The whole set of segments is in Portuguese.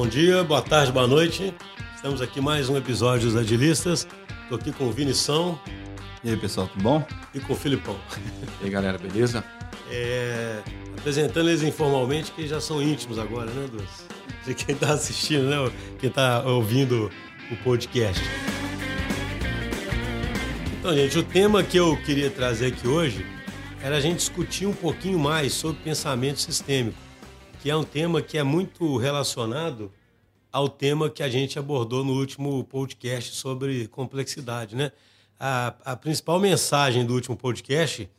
bom dia, boa tarde, boa noite. Estamos aqui mais um episódio dos Agilistas. Estou aqui com o Vinição. E aí, pessoal, tudo bom? E com o Filipão. E aí, galera, beleza? É, apresentando eles informalmente, que já são íntimos agora, né, dos, de quem está assistindo, né? Quem está ouvindo o podcast. Então, gente, o tema que eu queria trazer aqui hoje era a gente discutir um pouquinho mais sobre pensamento sistêmico, que é um tema que é muito relacionado ao tema que a gente abordou no último podcast sobre complexidade, né? A, a principal mensagem do último podcast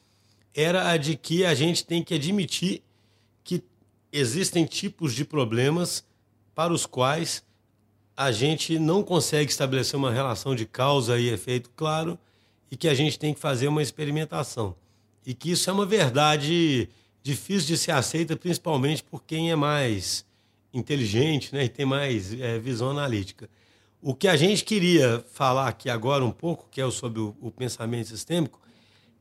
era a de que a gente tem que admitir que existem tipos de problemas para os quais a gente não consegue estabelecer uma relação de causa e efeito claro e que a gente tem que fazer uma experimentação. E que isso é uma verdade difícil de ser aceita, principalmente por quem é mais inteligente né, e tem mais é, visão analítica. O que a gente queria falar aqui agora um pouco, que é sobre o, o pensamento sistêmico,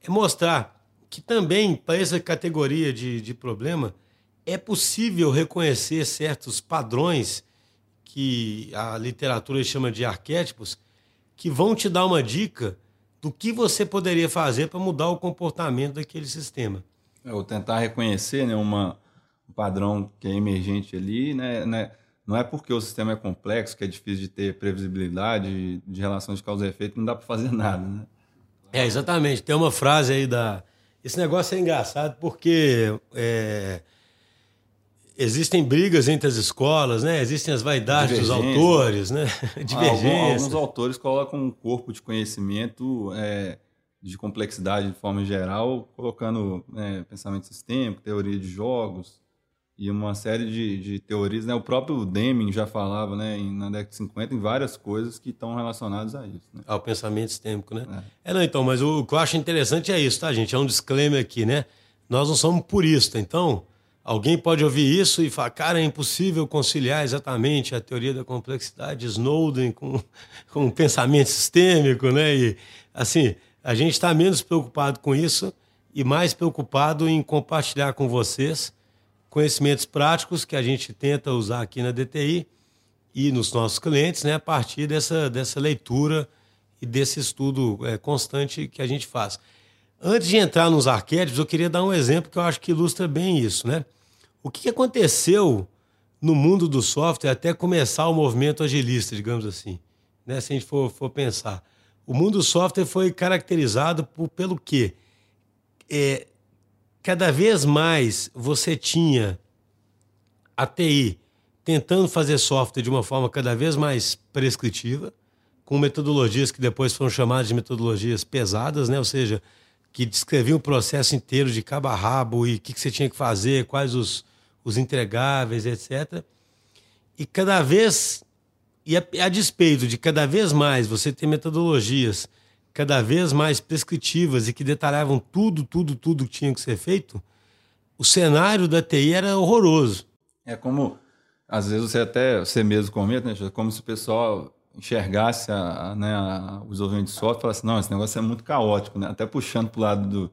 é mostrar que também, para essa categoria de, de problema, é possível reconhecer certos padrões que a literatura chama de arquétipos, que vão te dar uma dica do que você poderia fazer para mudar o comportamento daquele sistema. É, ou tentar reconhecer né, uma, um padrão que é emergente ali, né, né, não é porque o sistema é complexo, que é difícil de ter previsibilidade de relação de causa e efeito, não dá para fazer nada. Né? É, exatamente. Tem uma frase aí da. Esse negócio é engraçado porque é... existem brigas entre as escolas, né? Existem as vaidades dos autores, né? Divergência. Alguns, alguns autores colocam um corpo de conhecimento é, de complexidade de forma geral, colocando é, pensamento sistêmico, teoria de jogos, e uma série de, de teorias. Né? O próprio Deming já falava né, na década de 50 em várias coisas que estão relacionadas a isso. Né? Ao pensamento sistêmico, né? É. é. não, então, mas o, o que eu acho interessante é isso, tá, gente? É um disclaimer aqui, né? Nós não somos puristas, então alguém pode ouvir isso e falar, cara, é impossível conciliar exatamente a teoria da complexidade de Snowden com, com o pensamento sistêmico, né? E, assim, a gente está menos preocupado com isso e mais preocupado em compartilhar com vocês conhecimentos práticos que a gente tenta usar aqui na DTI e nos nossos clientes, né, a partir dessa, dessa leitura e desse estudo é, constante que a gente faz. Antes de entrar nos arquétipos, eu queria dar um exemplo que eu acho que ilustra bem isso, né? O que aconteceu no mundo do software até começar o movimento agilista, digamos assim, né? Se a gente for, for pensar. O mundo do software foi caracterizado por, pelo quê? É, cada vez mais você tinha a TI tentando fazer software de uma forma cada vez mais prescritiva, com metodologias que depois foram chamadas de metodologias pesadas, né? ou seja, que descreviam o processo inteiro de cabo a rabo e o que, que você tinha que fazer, quais os, os entregáveis, etc. E cada vez, e a, a despeito de cada vez mais você ter metodologias cada vez mais prescritivas e que detalhavam tudo, tudo, tudo que tinha que ser feito, o cenário da TI era horroroso. É como, às vezes, você até, você mesmo comenta, né, como se o pessoal enxergasse a, a, né, a, o desenvolvimento de software e falasse, não, esse negócio é muito caótico, né? até puxando para o lado do,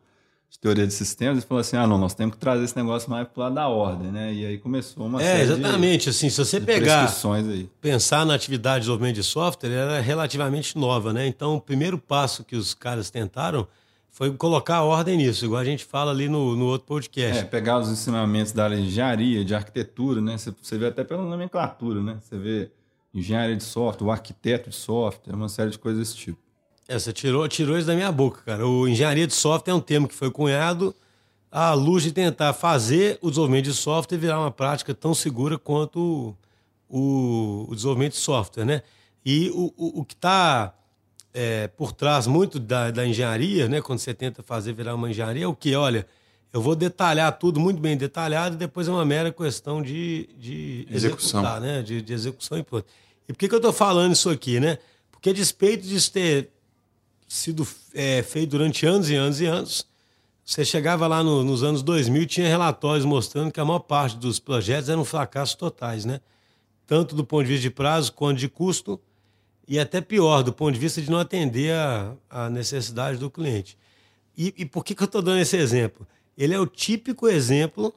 de teoria de sistemas, e falou assim: ah, não, nós temos que trazer esse negócio mais para o lado da ordem, né? E aí começou uma é, série exatamente, de, assim, se você pegar, aí. pensar na atividade de desenvolvimento de software, era relativamente nova, né? Então, o primeiro passo que os caras tentaram foi colocar a ordem nisso, igual a gente fala ali no, no outro podcast. É, pegar os ensinamentos da área de engenharia, de arquitetura, né? Você, você vê até pela nomenclatura, né? Você vê engenharia de software, o arquiteto de software, uma série de coisas desse tipo. É, você tirou, tirou isso da minha boca, cara. O engenharia de software é um termo que foi cunhado à luz de tentar fazer o desenvolvimento de software virar uma prática tão segura quanto o, o desenvolvimento de software, né? E o, o, o que está é, por trás muito da, da engenharia, né? Quando você tenta fazer virar uma engenharia, é o que? Olha, eu vou detalhar tudo muito bem detalhado e depois é uma mera questão de, de execução, né? De, de execução e pronto. E por que, que eu estou falando isso aqui, né? Porque a despeito de ter sido é, feito durante anos e anos e anos. Você chegava lá no, nos anos 2000 e tinha relatórios mostrando que a maior parte dos projetos eram fracassos totais, né? Tanto do ponto de vista de prazo quanto de custo e até pior, do ponto de vista de não atender a, a necessidade do cliente. E, e por que, que eu estou dando esse exemplo? Ele é o típico exemplo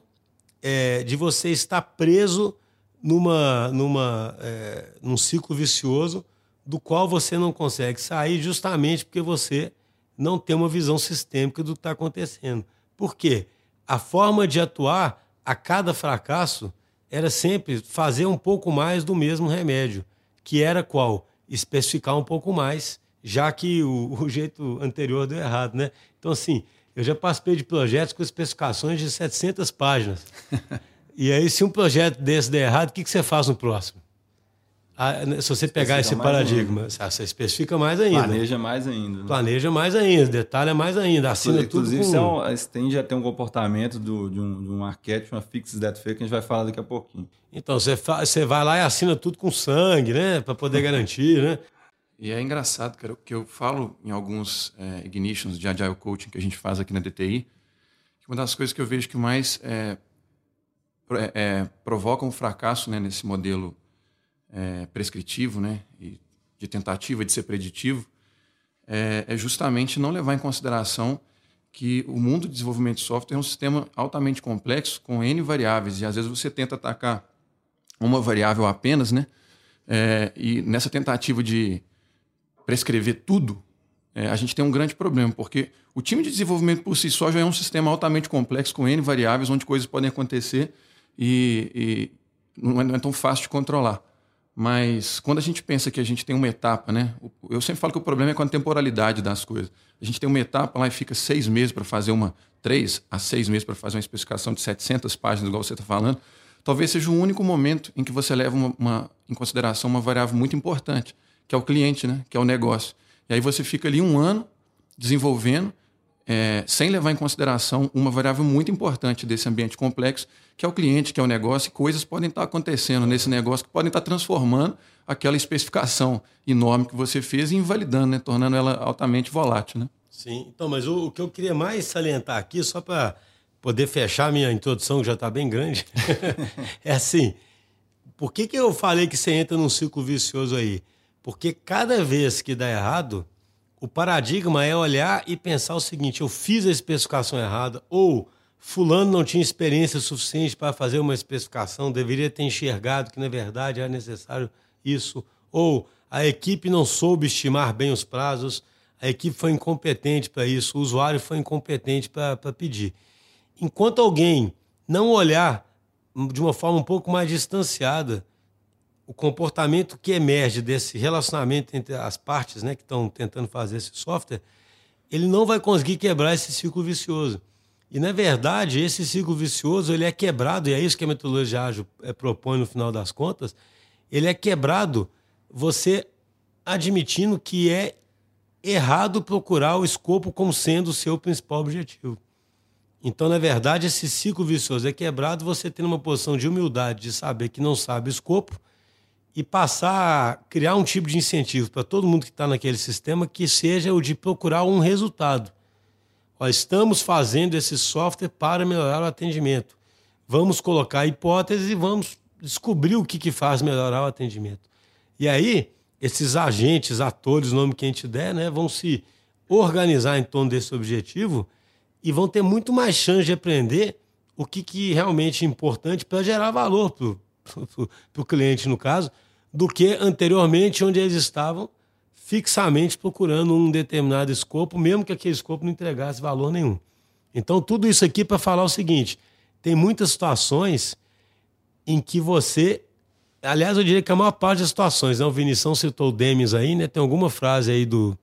é, de você estar preso numa, numa, é, num ciclo vicioso do qual você não consegue sair justamente porque você não tem uma visão sistêmica do que está acontecendo. Por quê? A forma de atuar a cada fracasso era sempre fazer um pouco mais do mesmo remédio, que era qual? Especificar um pouco mais, já que o, o jeito anterior deu errado, né? Então, assim, eu já participei de projetos com especificações de 700 páginas. e aí, se um projeto desse der errado, o que, que você faz no próximo? Ah, né, se você pegar esse paradigma, ainda. você especifica mais ainda. Planeja mais ainda. Né? Planeja mais ainda, detalha mais ainda, assina Inclusive, tudo. Inclusive, com... isso tende a ter um comportamento do, de, um, de um arquétipo, uma fixed debt fake, que a gente vai falar daqui a pouquinho. Então, você, fa... você vai lá e assina tudo com sangue, né? Para poder garantir, né? E é engraçado, cara, que eu falo em alguns é, ignitions de Agile Coaching que a gente faz aqui na DTI, que uma das coisas que eu vejo que mais é, é, é provocam um fracasso né, nesse modelo é, prescritivo, né, e de tentativa de ser preditivo, é, é, justamente não levar em consideração que o mundo de desenvolvimento de software é um sistema altamente complexo com N variáveis, e às vezes você tenta atacar uma variável apenas, né, é, e nessa tentativa de prescrever tudo, é, a gente tem um grande problema, porque o time de desenvolvimento por si só já é um sistema altamente complexo, com N variáveis, onde coisas podem acontecer e, e não, é, não, é, tão fácil de controlar. Mas quando a gente pensa que a gente tem uma etapa, né? Eu sempre falo que o problema é com a temporalidade das coisas. A gente tem uma etapa lá e fica seis meses para fazer uma, três a seis meses para fazer uma especificação de 700 páginas, igual você está falando. Talvez seja o único momento em que você leva uma, uma, em consideração uma variável muito importante, que é o cliente, né? que é o negócio. E aí você fica ali um ano desenvolvendo, é, sem levar em consideração uma variável muito importante desse ambiente complexo, que é o cliente, que é o negócio, e coisas podem estar acontecendo nesse negócio que podem estar transformando aquela especificação enorme que você fez e invalidando, né? tornando ela altamente volátil. Né? Sim, então, mas o, o que eu queria mais salientar aqui, só para poder fechar minha introdução, que já está bem grande, é assim: por que, que eu falei que você entra num ciclo vicioso aí? Porque cada vez que dá errado, o paradigma é olhar e pensar o seguinte: eu fiz a especificação errada, ou Fulano não tinha experiência suficiente para fazer uma especificação, deveria ter enxergado que, na verdade, era necessário isso, ou a equipe não soube estimar bem os prazos, a equipe foi incompetente para isso, o usuário foi incompetente para pedir. Enquanto alguém não olhar de uma forma um pouco mais distanciada o comportamento que emerge desse relacionamento entre as partes né, que estão tentando fazer esse software, ele não vai conseguir quebrar esse ciclo vicioso. E, na verdade, esse ciclo vicioso ele é quebrado, e é isso que a metodologia ágil é, propõe no final das contas, ele é quebrado você admitindo que é errado procurar o escopo como sendo o seu principal objetivo. Então, na verdade, esse ciclo vicioso é quebrado você tendo uma posição de humildade, de saber que não sabe o escopo, e passar a criar um tipo de incentivo para todo mundo que está naquele sistema que seja o de procurar um resultado. Ó, estamos fazendo esse software para melhorar o atendimento. Vamos colocar hipóteses e vamos descobrir o que, que faz melhorar o atendimento. E aí, esses agentes, atores, o nome que a gente der, né, vão se organizar em torno desse objetivo e vão ter muito mais chance de aprender o que, que realmente é importante para gerar valor para o cliente, no caso, do que anteriormente, onde eles estavam fixamente procurando um determinado escopo, mesmo que aquele escopo não entregasse valor nenhum. Então, tudo isso aqui para falar o seguinte: tem muitas situações em que você. Aliás, eu diria que a maior parte das situações, né? o Vinição citou o Demis aí, né? Tem alguma frase aí do.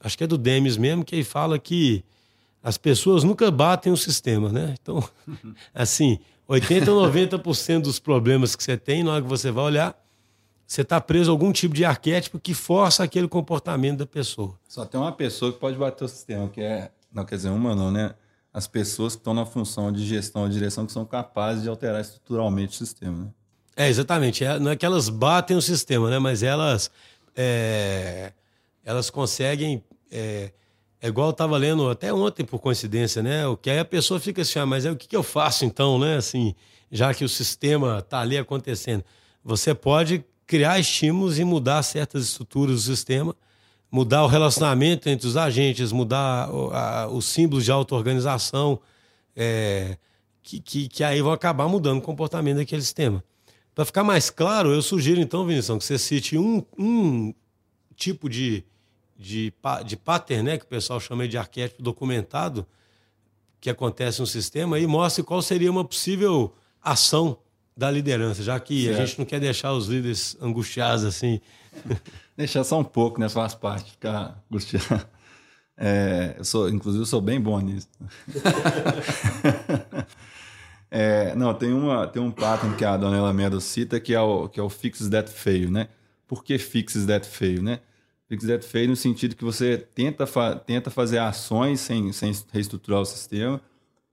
Acho que é do Demis mesmo, que ele fala que as pessoas nunca batem o sistema, né? Então, assim, 80 ou 90% dos problemas que você tem, na hora que você vai olhar, você está preso a algum tipo de arquétipo que força aquele comportamento da pessoa. Só tem uma pessoa que pode bater o sistema, que é. Não, quer dizer, uma não, né? As pessoas que estão na função de gestão ou direção que são capazes de alterar estruturalmente o sistema, né? É, exatamente. É, não é que elas batem o sistema, né? Mas elas. É, elas conseguem. É, é igual eu estava lendo até ontem, por coincidência, né? O que aí a pessoa fica assim, ah, mas é o que, que eu faço então, né? Assim, já que o sistema está ali acontecendo. Você pode criar estímulos e mudar certas estruturas do sistema, mudar o relacionamento entre os agentes, mudar os símbolos de auto-organização, é, que, que, que aí vão acabar mudando o comportamento daquele sistema. Para ficar mais claro, eu sugiro então, Vinição, que você cite um, um tipo de, de, de pattern, né, que o pessoal chama de arquétipo documentado, que acontece no sistema, e mostre qual seria uma possível ação da liderança, já que certo. a gente não quer deixar os líderes angustiados assim. Deixar só um pouco, né? Faz parte, ficar angustiado. É, eu sou, inclusive, eu sou bem bom nisso. é, não, tem, uma, tem um pattern que a dona Elamedo cita que é o, que é o Fix That Fail, né? Por que Fix That Fail, né? Fix That Fail no sentido que você tenta, fa tenta fazer ações sem, sem reestruturar o sistema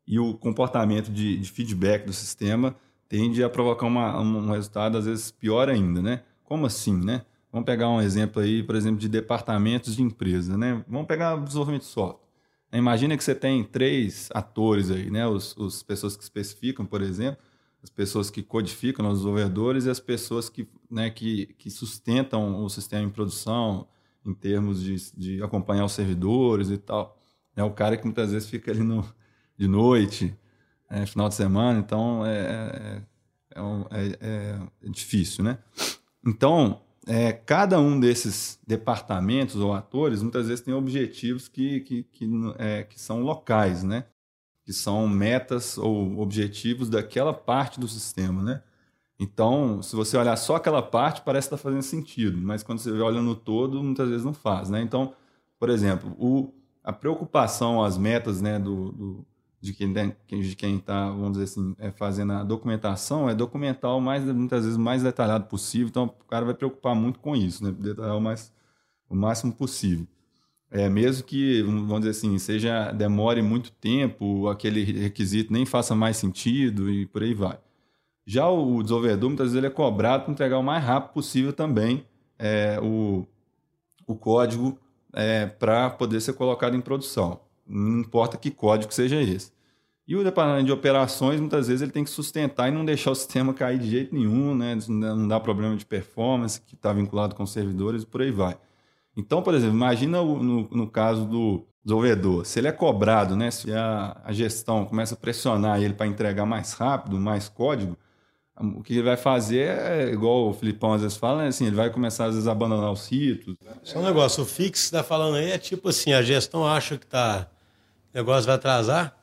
e o comportamento de, de feedback do sistema tende a provocar uma, um resultado, às vezes, pior ainda, né? Como assim, né? Vamos pegar um exemplo aí, por exemplo, de departamentos de empresa, né? Vamos pegar desenvolvimento de software. Imagina que você tem três atores aí, né? Os, os pessoas que especificam, por exemplo, as pessoas que codificam, os desenvolvedores e as pessoas que, né, que, que sustentam o sistema em produção em termos de, de acompanhar os servidores e tal. É o cara que muitas vezes fica ali no, de noite, é, final de semana, então é, é, é, é, é difícil, né? Então, é, cada um desses departamentos ou atores muitas vezes tem objetivos que, que, que, que são locais, né? que são metas ou objetivos daquela parte do sistema. Né? Então, se você olhar só aquela parte, parece estar fazendo sentido, mas quando você olha no todo, muitas vezes não faz. Né? Então, por exemplo, o, a preocupação, as metas né, do, do de quem de quem está, vamos dizer assim, é, fazendo a documentação, é documentar o mais, muitas vezes, o mais detalhado possível. Então, o cara vai preocupar muito com isso, né? Detalhar o, mais, o máximo possível. É, mesmo que, vamos dizer assim, seja demore muito tempo, aquele requisito nem faça mais sentido e por aí vai. Já o desenvolvedor, muitas vezes, ele é cobrado para entregar o mais rápido possível também é, o, o código é, para poder ser colocado em produção. Não importa que código seja esse. E o departamento de operações, muitas vezes, ele tem que sustentar e não deixar o sistema cair de jeito nenhum, né? não dá problema de performance que está vinculado com servidores e por aí vai. Então, por exemplo, imagina no, no caso do desenvolvedor, se ele é cobrado, né? se a, a gestão começa a pressionar ele para entregar mais rápido, mais código, o que ele vai fazer é, igual o Filipão às vezes fala, né? assim, ele vai começar às vezes a abandonar os sítios. Só um negócio, o fix está falando aí é tipo assim, a gestão acha que tá, o negócio vai atrasar,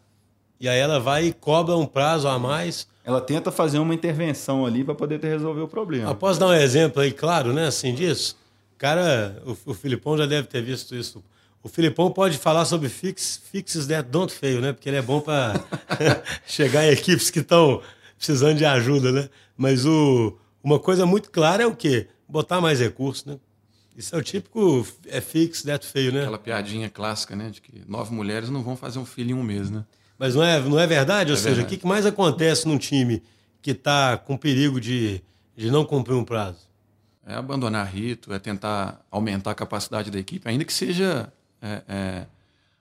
e aí ela vai e cobra um prazo a mais. Ela tenta fazer uma intervenção ali para poder resolver o problema. Eu posso dar um exemplo aí, claro, né, assim, disso? Cara, o, o Filipão já deve ter visto isso. O Filipão pode falar sobre fix, fixes that don't fail, né? Porque ele é bom para chegar em equipes que estão precisando de ajuda, né? Mas o, uma coisa muito clara é o quê? Botar mais recursos, né? Isso é o típico é fix, that fail, né? Aquela piadinha clássica, né? De que nove mulheres não vão fazer um filho em um mês, né? Mas não é, não é verdade? Ou é seja, o que mais acontece num time que está com perigo de, de não cumprir um prazo? É abandonar rito, é tentar aumentar a capacidade da equipe, ainda que seja é, é,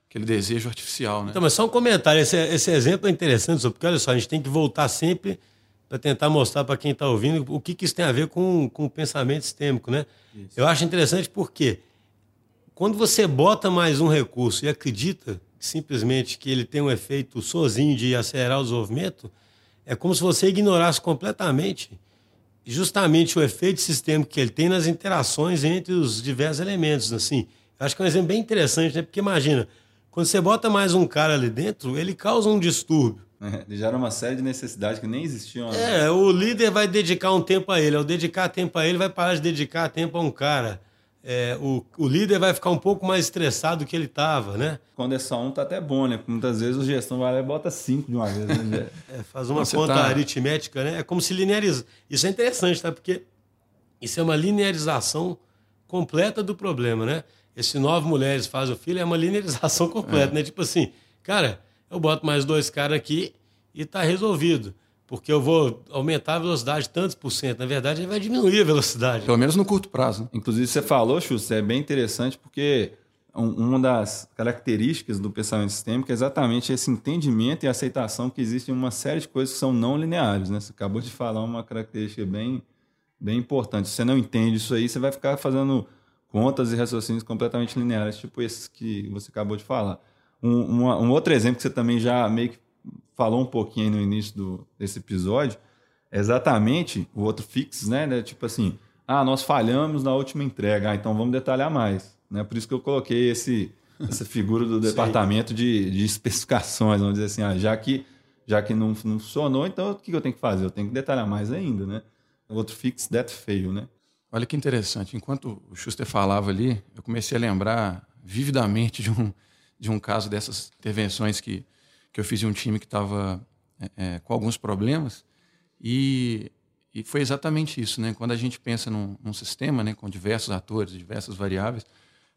aquele desejo artificial. Né? Então, mas só um comentário. Esse, esse exemplo é interessante, porque olha só, a gente tem que voltar sempre para tentar mostrar para quem está ouvindo o que, que, isso tem a ver com, com o pensamento sistêmico. Né? Isso. Eu acho interessante porque quando você bota mais um recurso e acredita simplesmente que ele tem um efeito sozinho de acelerar o desenvolvimento, é como se você ignorasse completamente justamente o efeito sistêmico que ele tem nas interações entre os diversos elementos. Assim, acho que é um exemplo bem interessante, né? Porque imagina, quando você bota mais um cara ali dentro, ele causa um distúrbio. É, ele gera uma série de necessidades que nem existiam. É, o líder vai dedicar um tempo a ele. Ao dedicar tempo a ele, vai parar de dedicar tempo a um cara é, o, o líder vai ficar um pouco mais estressado do que ele estava, né? Quando é só um, tá até bom, né? Muitas vezes o gestão vai lá e bota cinco de uma vez. Né? é, faz uma conta tá... aritmética, né? É como se lineariza. Isso é interessante, tá? Porque isso é uma linearização completa do problema, né? Esse nove mulheres faz o filho é uma linearização completa, é. né? Tipo assim, cara, eu boto mais dois caras aqui e tá resolvido porque eu vou aumentar a velocidade tantos por cento. Na verdade, ele vai diminuir a velocidade. Pelo menos no curto prazo. Né? Inclusive, você falou, Xuxa, é bem interessante porque uma das características do pensamento sistêmico é exatamente esse entendimento e aceitação que existem uma série de coisas que são não lineares. Né? Você acabou de falar uma característica bem, bem importante. Se você não entende isso aí, você vai ficar fazendo contas e raciocínios completamente lineares, tipo esses que você acabou de falar. Um, uma, um outro exemplo que você também já meio que falou um pouquinho no início do, desse episódio, exatamente o outro fix, né? né? Tipo assim, ah, nós falhamos na última entrega, ah, então vamos detalhar mais. Né? Por isso que eu coloquei esse, essa figura do departamento de, de especificações, vamos dizer assim, ah, já que, já que não, não funcionou, então o que eu tenho que fazer? Eu tenho que detalhar mais ainda, né? O outro fix that fail, né? Olha que interessante. Enquanto o Schuster falava ali, eu comecei a lembrar vividamente de um, de um caso dessas intervenções que, que eu fiz em um time que estava é, é, com alguns problemas. E, e foi exatamente isso. Né? Quando a gente pensa num, num sistema né, com diversos atores, diversas variáveis,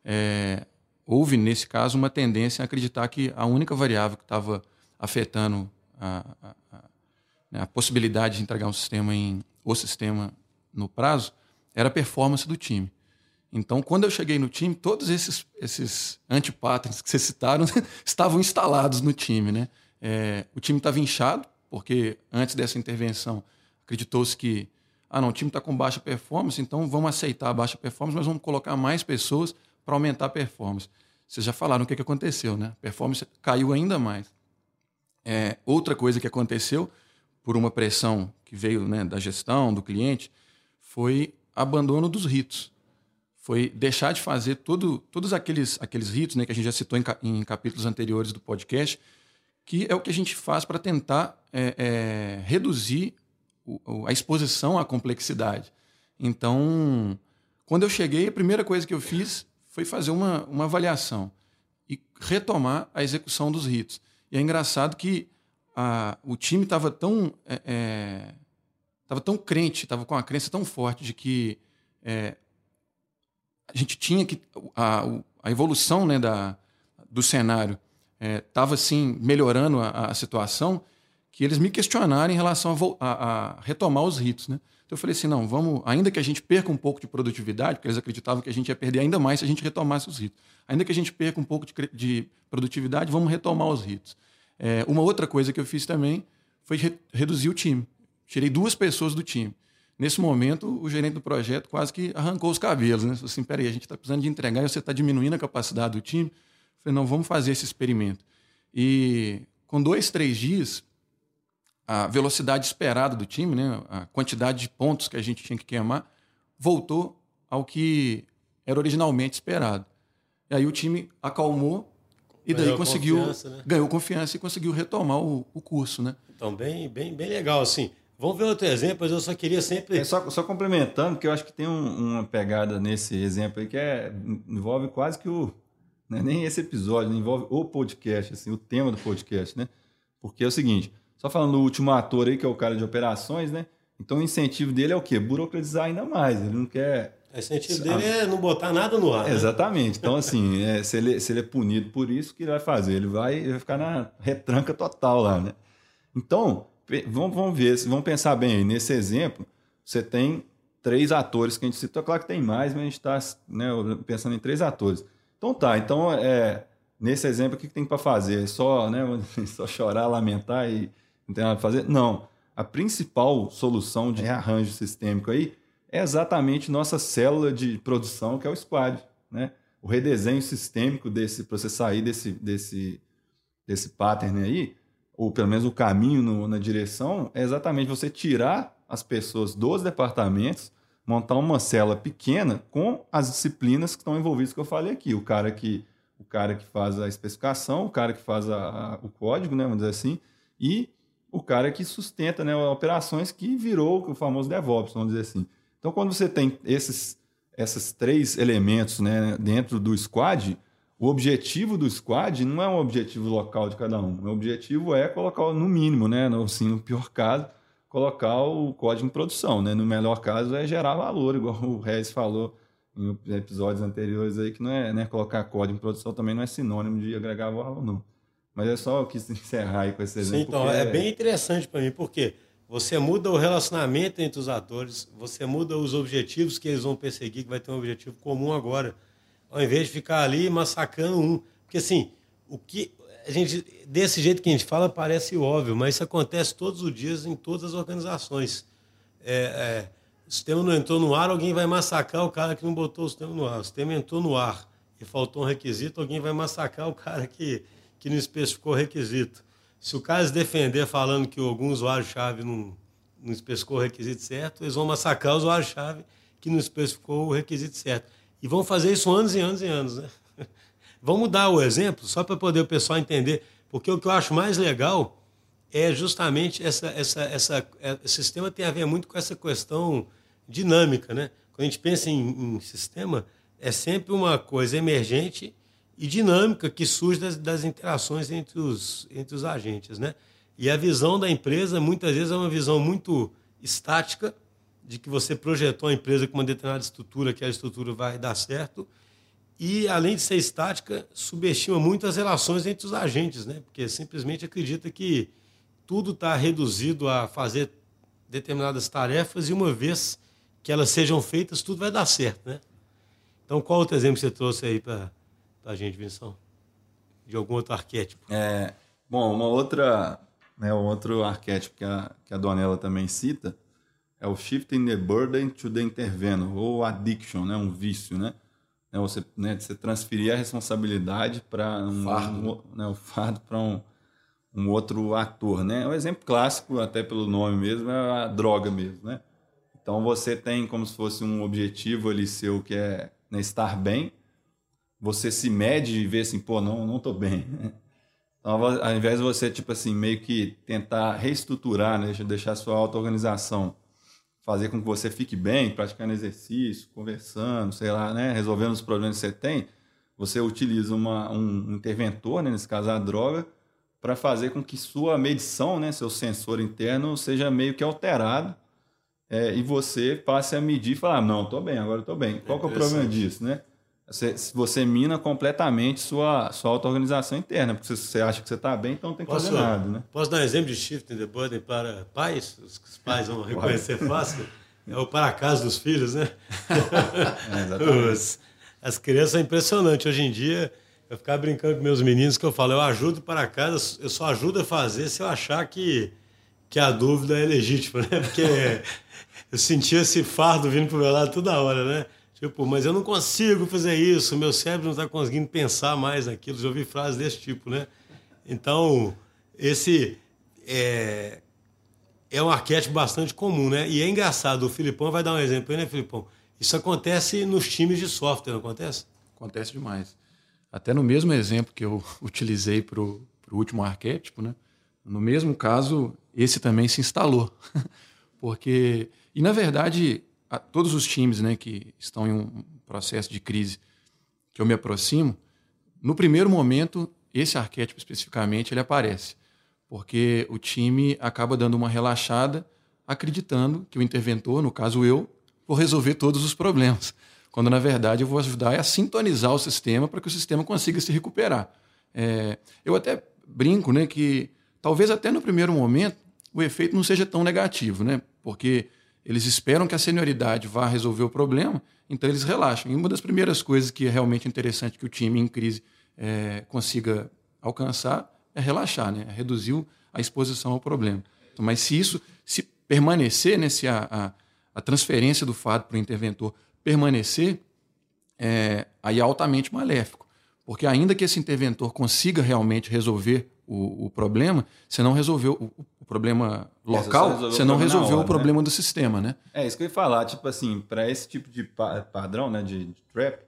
é, houve, nesse caso, uma tendência a acreditar que a única variável que estava afetando a, a, a, né, a, possibilidade de entregar um sistema em o sistema no prazo era a performance do time. Então, quando eu cheguei no time, todos esses, esses antipatterns que vocês citaram estavam instalados no time. Né? É, o time estava inchado, porque antes dessa intervenção acreditou-se que ah, não, o time está com baixa performance, então vamos aceitar a baixa performance, mas vamos colocar mais pessoas para aumentar a performance. Vocês já falaram o que, que aconteceu, né? A performance caiu ainda mais. É, outra coisa que aconteceu, por uma pressão que veio né, da gestão, do cliente, foi abandono dos ritos. Foi deixar de fazer todo, todos aqueles, aqueles ritos né, que a gente já citou em, em capítulos anteriores do podcast, que é o que a gente faz para tentar é, é, reduzir o, a exposição à complexidade. Então, quando eu cheguei, a primeira coisa que eu fiz foi fazer uma, uma avaliação e retomar a execução dos ritos. E é engraçado que a, o time estava tão é, é tão crente, estava com a crença tão forte de que é, a gente tinha que a, a evolução né, da, do cenário estava é, assim melhorando a, a, situação que eles me questionaram em relação a, a, retomar os ritos, né? Então eu falei assim, não, vamos, ainda que a gente perca um pouco de produtividade, porque eles acreditavam que a gente ia perder ainda mais se a gente retomasse os ritos. Ainda que a gente perca um pouco de, de produtividade, vamos retomar os ritos. É, uma outra coisa que eu fiz também foi re reduzir o time. Tirei duas pessoas do time. Nesse momento, o gerente do projeto quase que arrancou os cabelos, né? Falei assim, peraí, a gente está precisando de entregar e você está diminuindo a capacidade do time. Falei, não, vamos fazer esse experimento. E com dois, três dias, a velocidade esperada do time, né? a quantidade de pontos que a gente tinha que queimar, voltou ao que era originalmente esperado. E aí o time acalmou e daí ganhou conseguiu confiança, né? ganhou confiança e conseguiu retomar o, o curso, né? Então bem, bem, bem legal assim. Vamos ver outro exemplo, mas eu só queria sempre. É só, só complementando, porque eu acho que tem um, uma pegada nesse exemplo aí que é, envolve quase que o. Né, nem esse episódio, envolve o podcast, assim, o tema do podcast, né? Porque é o seguinte, só falando do último ator aí, que é o cara de operações, né? Então o incentivo dele é o quê? Burocratizar ainda mais. Ele não quer. O incentivo dele é não botar nada no ar. Né? Exatamente. Então, assim, é, se, ele, se ele é punido por isso, o que ele vai fazer? Ele vai, ele vai ficar na retranca total lá, né? Então, vamos, vamos ver, vamos pensar bem aí. Nesse exemplo, você tem três atores que a gente citou. Claro que tem mais, mas a gente está né, pensando em três atores. Então tá, então é, nesse exemplo, o que tem para fazer? É só, né, só chorar, lamentar e não tem nada para fazer? Não. A principal solução de rearranjo sistêmico aí é exatamente nossa célula de produção, que é o squad. Né? O redesenho sistêmico desse, para você sair desse, desse, desse pattern aí, ou pelo menos o caminho no, na direção, é exatamente você tirar as pessoas dos departamentos, montar uma célula pequena com as disciplinas que estão envolvidas que eu falei aqui. O cara que, o cara que faz a especificação, o cara que faz a, a, o código, né, vamos dizer assim, e o cara que sustenta né, operações que virou o famoso DevOps, vamos dizer assim. Então, quando você tem esses, esses três elementos né, dentro do squad, o objetivo do squad não é um objetivo local de cada um. O objetivo é colocar, no mínimo, né, no, assim, no pior caso, colocar o código em produção. Né? No melhor caso, é gerar valor, igual o Reis falou em episódios anteriores aí, que não é né, colocar código em produção também não é sinônimo de agregar valor, não. Mas é só eu quis encerrar aí com esse exemplo. Sim, então, é bem interessante para mim, porque você muda o relacionamento entre os atores, você muda os objetivos que eles vão perseguir, que vai ter um objetivo comum agora ao invés de ficar ali massacrando um. Porque assim, o que a gente desse jeito que a gente fala parece óbvio, mas isso acontece todos os dias em todas as organizações. É, é, o sistema não entrou no ar, alguém vai massacrar o cara que não botou o sistema no ar. O sistema entrou no ar e faltou um requisito, alguém vai massacrar o cara que, que não especificou o requisito. Se o cara se defender falando que algum usuário-chave não, não especificou o requisito certo, eles vão massacrar o usuário-chave que não especificou o requisito certo. E vão fazer isso anos e anos e anos. Né? Vamos dar o exemplo, só para poder o pessoal entender, porque o que eu acho mais legal é justamente essa, essa, essa, é, esse sistema tem a ver muito com essa questão dinâmica. Né? Quando a gente pensa em, em sistema, é sempre uma coisa emergente e dinâmica que surge das, das interações entre os, entre os agentes. Né? E a visão da empresa, muitas vezes, é uma visão muito estática, de que você projetou a empresa com uma determinada estrutura, que a estrutura vai dar certo, e, além de ser estática, subestima muito as relações entre os agentes, né? porque simplesmente acredita que tudo está reduzido a fazer determinadas tarefas e, uma vez que elas sejam feitas, tudo vai dar certo. Né? Então, qual outro exemplo você trouxe aí para a gente, Vinção? De algum outro arquétipo? É, bom, uma outra né, um outro arquétipo que a, que a Donella também cita é o shifting the burden to the intervenor, ou addiction, né, um vício, né? É você, né, você transferir a responsabilidade para um fardo, um, né, o fardo para um, um outro ator, né? Um exemplo clássico, até pelo nome mesmo, é a droga mesmo, né? Então você tem como se fosse um objetivo ali seu que é né, estar bem, você se mede e vê assim, pô, não, não tô bem. Então, ao invés de você, tipo assim, meio que tentar reestruturar, né? deixar a sua auto-organização fazer com que você fique bem, praticando exercício, conversando, sei lá, né? resolvendo os problemas que você tem, você utiliza uma, um interventor, né? nesse caso a droga, para fazer com que sua medição, né? seu sensor interno, seja meio que alterado é, e você passe a medir e falar, não, estou bem, agora estou bem. Qual é, é o problema disso, né? Você, você mina completamente sua, sua auto-organização interna, porque você acha que você está bem, então tem que posso, fazer nada. Né? Posso dar um exemplo de shifting the burden para pais? Os, os pais vão reconhecer fácil. É o para casa dos filhos, né? É, os, as crianças são impressionantes. Hoje em dia, eu ficava brincando com meus meninos que eu falo, eu ajudo para casa, eu só ajudo a fazer se eu achar que, que a dúvida é legítima, né? Porque eu sentia esse fardo vindo para o meu lado toda hora, né? Tipo, mas eu não consigo fazer isso, meu cérebro não está conseguindo pensar mais naquilo. Já ouvi frases desse tipo, né? Então, esse é, é um arquétipo bastante comum, né? E é engraçado, o Filipão vai dar um exemplo aí, né, Filipão? Isso acontece nos times de software, não acontece? Acontece demais. Até no mesmo exemplo que eu utilizei para o último arquétipo, né? No mesmo caso, esse também se instalou. Porque, e na verdade, a, todos os times né, que estão em um processo de crise que eu me aproximo, no primeiro momento, esse arquétipo especificamente, ele aparece. Porque o time acaba dando uma relaxada, acreditando que o interventor, no caso eu, vou resolver todos os problemas. Quando, na verdade, eu vou ajudar a sintonizar o sistema para que o sistema consiga se recuperar. É, eu até brinco né, que talvez até no primeiro momento o efeito não seja tão negativo, né? porque eles esperam que a senioridade vá resolver o problema, então eles relaxam. E uma das primeiras coisas que é realmente interessante que o time em crise é, consiga alcançar é relaxar, né? É reduzir a exposição ao problema. Então, mas se isso se permanecer, né, se a, a, a transferência do fato para o interventor permanecer, é, aí é altamente maléfico. Porque ainda que esse interventor consiga realmente resolver o, o problema, você não resolveu o, o problema é, local, é, você, não resolveu hora, o problema né? do sistema, né? É isso que eu ia falar. Tipo assim, para esse tipo de padrão né, de, de, trap,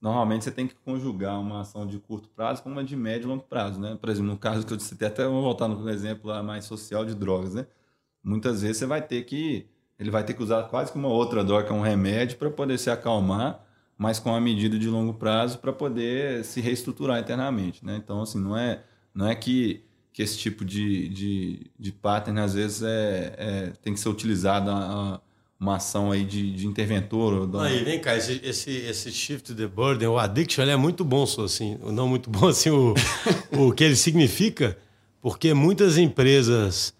normalmente você tem que conjugar uma ação de curto prazo com uma de médio e longo prazo, né? Por exemplo, no caso que eu citei, até vou voltar no exemplo lá mais social de drogas, né? Muitas vezes você vai ter que ele vai ter que usar quase que uma outra droga, um remédio, para poder se acalmar, mas com uma medida de longo prazo para poder se reestruturar internamente. Né? Então, assim, não é não é que, que esse tipo de, de, de pattern, às vezes, é, é tem que ser utilizado uma ação aí de, de interventor. Aí, vem cá, esse, esse, esse shift the burden, o addiction, ele é muito bom, assim, não muito bom, assim, o, o que ele significa, porque muitas empresas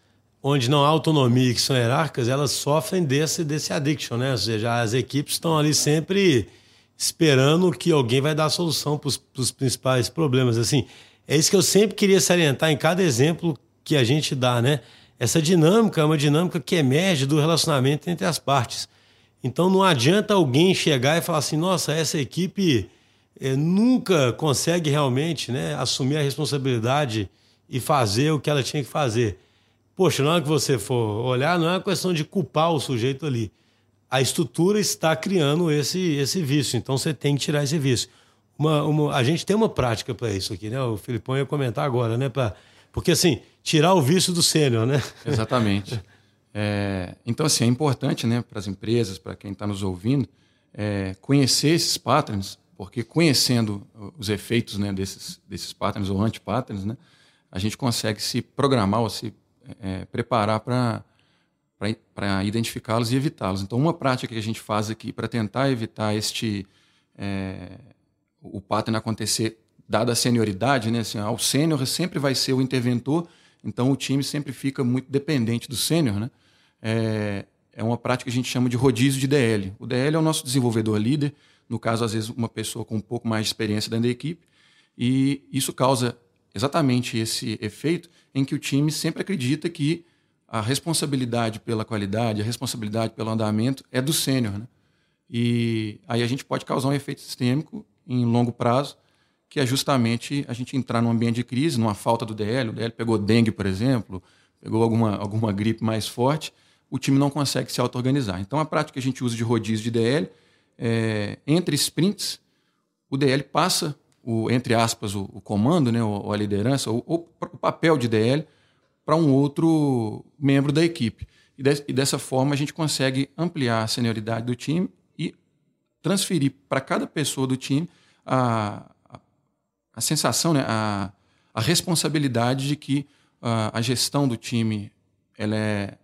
onde não há autonomia que são hierárquicas, elas sofrem desse, desse addiction, né? Ou seja, as equipes estão ali sempre esperando que alguém vai dar a solução para os principais problemas. Assim, é isso que eu sempre queria salientar em cada exemplo que a gente dá, né? Essa dinâmica é uma dinâmica que emerge do relacionamento entre as partes. Então não adianta alguém chegar e falar assim: nossa, essa equipe é, nunca consegue realmente né, assumir a responsabilidade e fazer o que ela tinha que fazer. poxa, na hora que você for olhar, não é uma questão de culpar o sujeito ali. A estrutura está criando esse, esse vício, então você tem que tirar esse vício. Uma, uma, a gente tem uma prática para isso aqui, né? O Filipão ia comentar agora, né? Pra, porque, assim, tirar o vício do sênior, né? Exatamente. É, então, assim, é importante né, para as empresas, para quem está nos ouvindo, é, conhecer esses patterns, porque conhecendo os efeitos né, desses, desses patterns ou anti-patterns, né, a gente consegue se programar ou se é, preparar para identificá-los e evitá-los. Então, uma prática que a gente faz aqui para tentar evitar este é, o pattern acontecer, dada a senioridade, né, assim, o sênior sempre vai ser o interventor, então o time sempre fica muito dependente do sênior, né? É, é uma prática que a gente chama de rodízio de DL. O DL é o nosso desenvolvedor líder, no caso, às vezes, uma pessoa com um pouco mais de experiência dentro da equipe, e isso causa exatamente esse efeito em que o time sempre acredita que a responsabilidade pela qualidade, a responsabilidade pelo andamento é do sênior. Né? E aí a gente pode causar um efeito sistêmico em longo prazo, que é justamente a gente entrar num ambiente de crise, numa falta do DL. O DL pegou dengue, por exemplo, pegou alguma, alguma gripe mais forte, o time não consegue se auto-organizar. Então a prática que a gente usa de rodízio de DL é, entre sprints, o DL passa o, entre aspas, o, o comando, né, ou, a liderança, ou, o papel de DL para um outro membro da equipe. E, de, e, dessa forma a gente consegue ampliar a senioridade do time transferir para cada pessoa do time a, a, a sensação, né, a, a responsabilidade de que a, gestão do time ela é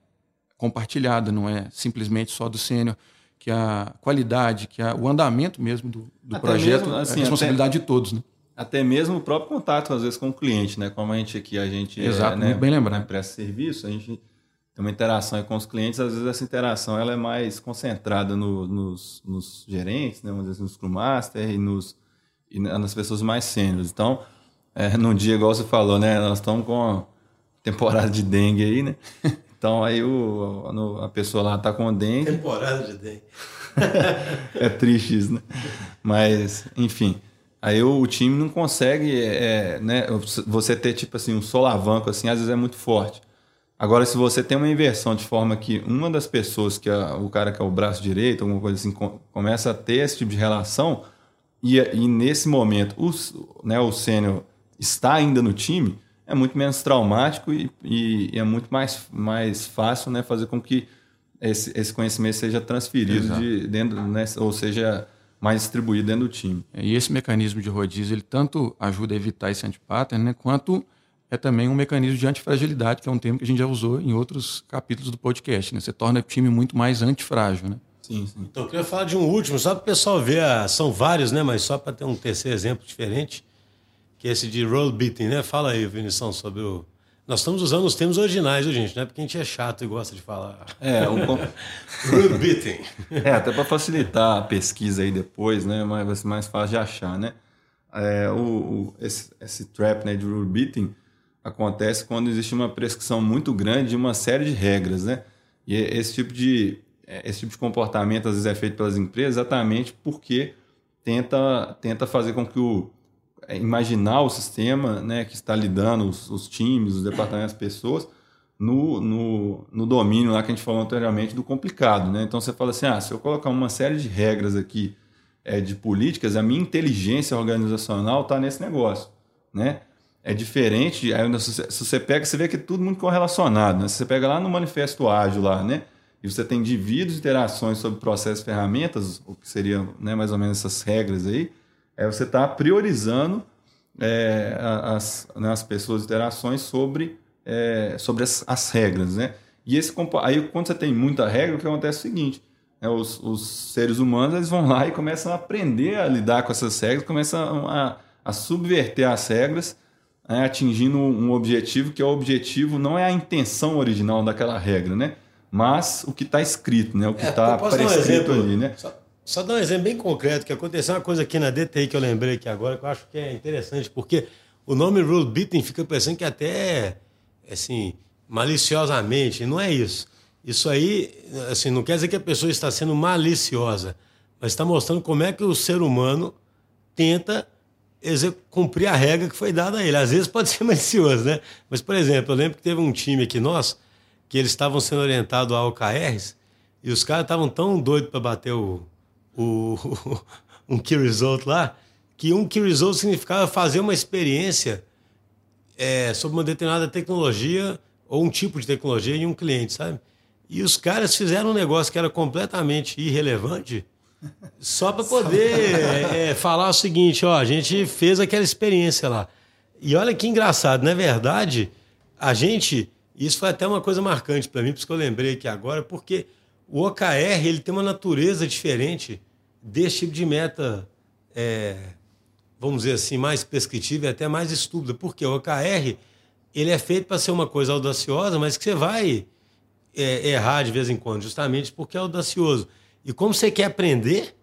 compartilhada, não é simplesmente só do sênior que a qualidade, que a, o andamento mesmo do, do projeto mesmo, assim, é responsabilidade até, de todos, né? Até mesmo o próprio contato, às vezes, com o cliente, né? Como a gente aqui, a gente Exato, é, né, bem lembrado. presta serviço, a gente uma interação com os clientes, às vezes essa interação ela é mais concentrada no, nos, nos, gerentes, né? Dizer assim, nos Scrum Master e, nos, e nas pessoas mais sêniores. Então, é, num dia, igual você falou, né? Nós estamos com temporada de dengue aí, né? Então aí o, a pessoa lá tá com dengue. Temporada de dengue. é triste isso, né? Mas, enfim. Aí o, o time não consegue, é, né? Você ter tipo assim um solavanco assim, às vezes é muito forte. Agora, se você tem uma inversão de forma que uma das pessoas, que é o cara que é o braço direito, alguma coisa assim, começa a ter esse tipo de relação, e, e nesse momento o, né, o sênior está ainda no time, é muito menos traumático e, e, e é muito mais, mais fácil né, fazer com que esse, esse conhecimento seja transferido de dentro, né, ou seja mais distribuído dentro do time. É, e esse mecanismo de rodízio ele tanto ajuda a evitar esse antipattern, né, quanto é também um mecanismo de antifragilidade, que é um termo que a gente já usou em outros capítulos do podcast. Né? Você torna o time muito mais antifrágil. Né? Sim, sim. Então, eu queria falar de um último, só para o pessoal ver, a... são vários, né? mas só para ter um terceiro exemplo diferente que é esse de roll beating, né? Fala aí, Vinição, sobre o. Nós estamos usando os termos originais, viu, gente? Não é porque a gente é chato e gosta de falar. É, o. roll beating. É, até para facilitar a pesquisa aí depois, né? Mas vai ser mais fácil de achar, né? É, o, o esse, esse, trap né, de rule beating acontece quando existe uma prescrição muito grande de uma série de regras, né? E esse tipo de, é, esse tipo de comportamento às vezes é feito pelas empresas exatamente porque tenta, tenta fazer com que o, é, imaginar o sistema né, que está lidando, os, os times, os departamentos, as pessoas, no, no, no, domínio lá que a gente falou anteriormente do complicado. Né? Então você fala assim: ah, se eu colocar uma série de regras aqui é, de políticas, a minha inteligência organizacional está nesse negócio. Né? É diferente, aí, se você pega, você vê que é tudo muito correlacionado. Né? Se você pega lá no manifesto ágil lá, né? E você tem indivíduos, interações sobre processos e ferramentas, o que seriam né, mais ou menos essas regras aí, é você está priorizando é, as, né, as pessoas, interações sobre, é, sobre as, as, regras, né? E esse, aí, quando você tem muita regra, o que acontece é o seguinte, né, os, os, seres humanos eles vão lá e começam a aprender a lidar com essas regras, começam a, a subverter as regras, né, atingindo um objetivo que é o objetivo, não é a intenção original daquela regra, né? Mas o que está escrito, né? O que está é, prescrito um ali, né? Só só dar um exemplo bem concreto, que aconteceu uma coisa aqui na DTI que eu lembrei aqui agora, que eu acho que é interessante, porque o nome rule beating fica parecendo que até, assim, maliciosamente, não é isso. Isso aí, assim, não quer dizer que a pessoa está sendo maliciosa, mas está mostrando como é que o ser humano tenta cumprir a regra que foi dada a ele. Às vezes pode ser malicioso, né? Mas, por exemplo, eu lembro que teve um time aqui nosso que eles estavam sendo orientados a OKRs e os caras estavam tão doidos para bater o, o, um key result lá que um key result significava fazer uma experiência é, sobre uma determinada tecnologia ou um tipo de tecnologia em um cliente, sabe? E os caras fizeram um negócio que era completamente irrelevante só para poder é, falar o seguinte, ó, a gente fez aquela experiência lá. E olha que engraçado, na verdade, a gente, isso foi até uma coisa marcante para mim, por isso que eu lembrei aqui agora, porque o OKR ele tem uma natureza diferente desse tipo de meta, é, vamos dizer assim, mais prescritiva e até mais estúpida, porque o OKR ele é feito para ser uma coisa audaciosa, mas que você vai é, errar de vez em quando, justamente porque é audacioso. E como você quer aprender,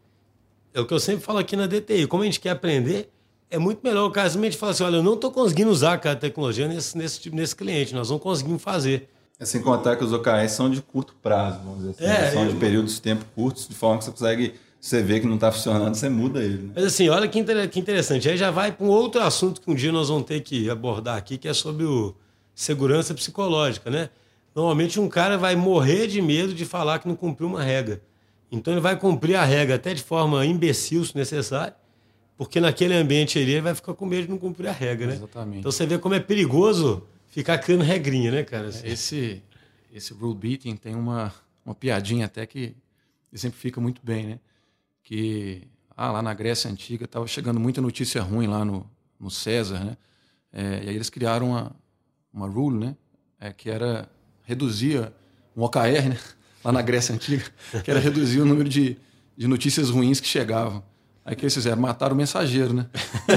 é o que eu sempre falo aqui na DTI, como a gente quer aprender, é muito melhor o caso simplesmente falar assim, olha, eu não estou conseguindo usar aquela tecnologia nesse, nesse, nesse cliente, nós não conseguimos fazer. É sem contar que os OKRs são de curto prazo, vamos dizer assim. É, né? são eu... de períodos de tempo curtos, de forma que você consegue, você vê que não está funcionando, você muda ele. Né? Mas assim, olha que, interessante. Aí já vai para um outro assunto que um dia nós vamos ter que abordar aqui, que é sobre o segurança psicológica, né? Normalmente um cara vai morrer de medo de falar que não cumpriu uma regra. Então ele vai cumprir a regra até de forma imbecil, se necessário, porque naquele ambiente ali ele vai ficar com medo de não cumprir a regra, né? Exatamente. Então você vê como é perigoso ficar criando regrinha, né, cara? Assim. Esse, esse rule beating tem uma, uma piadinha até que sempre fica muito bem, né? Que ah, lá na Grécia Antiga estava chegando muita notícia ruim lá no, no César, né? É, e aí eles criaram uma, uma rule, né? É, que era reduzir um OKR, né? Lá na Grécia Antiga, que era reduzir o número de, de notícias ruins que chegavam. Aí que eles fizeram? Mataram o mensageiro, né?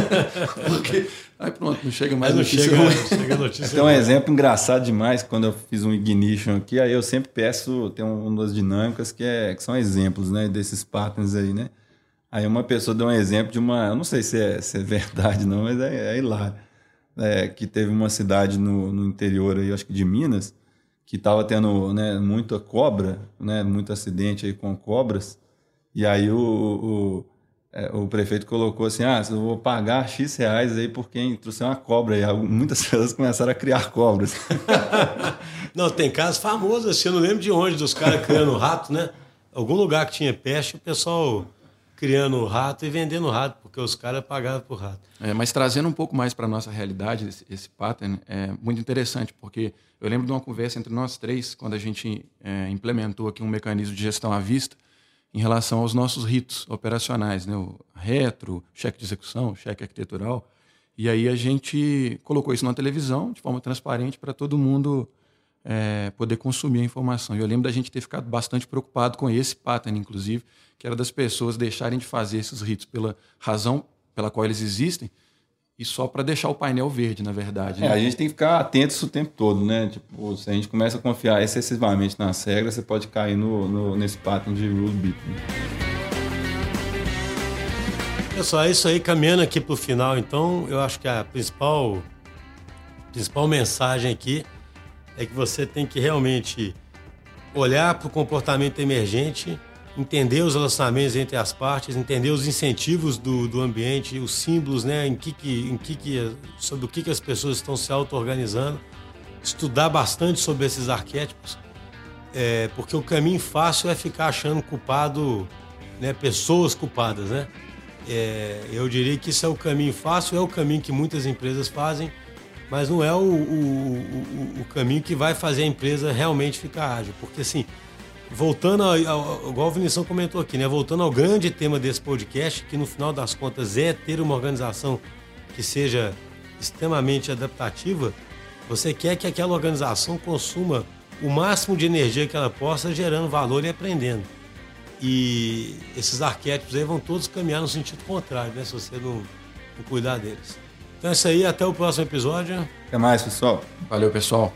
Porque aí pronto, não chega mais não notícia chega, ruim. Chega notícia tem um exemplo engraçado demais, quando eu fiz um ignition aqui, aí eu sempre peço, tem uma das dinâmicas que, é, que são exemplos né, desses patterns aí, né? Aí uma pessoa deu um exemplo de uma, eu não sei se é, se é verdade não, mas é, é hilário. É, que teve uma cidade no, no interior aí, acho que de Minas, que estava tendo né, muita cobra, né, muito acidente aí com cobras, e aí o, o, é, o prefeito colocou assim, ah, eu vou pagar X reais aí por quem trouxe uma cobra, e muitas pessoas começaram a criar cobras. não, tem casos famosos, assim, eu não lembro de onde, dos caras criando rato, né? Algum lugar que tinha peste, o pessoal criando rato e vendendo rato, porque os caras pagavam por rato. É, mas trazendo um pouco mais para a nossa realidade, esse, esse, pattern é muito interessante, porque eu lembro de uma conversa entre nós três, quando a gente é, implementou aqui um mecanismo de gestão à vista, em relação aos nossos ritos operacionais, né? o retro, cheque de execução, cheque arquitetural. E aí a gente colocou isso na televisão, de forma transparente, para todo mundo é, poder consumir a informação. E eu lembro da gente ter ficado bastante preocupado com esse pattern, inclusive, que era das pessoas deixarem de fazer esses ritos pela razão pela qual eles existem e só para deixar o painel verde, na verdade. Né? É, a gente tem que ficar atento isso o tempo todo, né? Tipo, se a gente começa a confiar excessivamente nas regras, você pode cair no, no nesse pattern de rule beat. Né? Pessoal, é isso aí, caminhando aqui para o final, então, eu acho que a principal, principal mensagem aqui é que você tem que realmente olhar para o comportamento emergente entender os relacionamentos entre as partes, entender os incentivos do, do ambiente, os símbolos, né, em que, que, em que, que sobre o que, que as pessoas estão se auto-organizando, estudar bastante sobre esses arquétipos, é, porque o caminho fácil é ficar achando culpado, né, pessoas culpadas, né? É, eu diria que isso é o caminho fácil, é o caminho que muitas empresas fazem, mas não é o, o, o, o caminho que vai fazer a empresa realmente ficar ágil, porque assim voltando ao, ao, igual o Vinição comentou aqui, né? Voltando ao grande tema desse podcast, que no final das contas é ter uma organização que seja extremamente adaptativa, você quer que aquela organização consuma o máximo de energia que ela possa, gerando valor e aprendendo. E esses arquétipos aí vão todos caminhar no sentido contrário, né? Se você não, não cuidar deles. Então é isso aí, até o próximo episódio. Até mais, pessoal. Valeu, pessoal.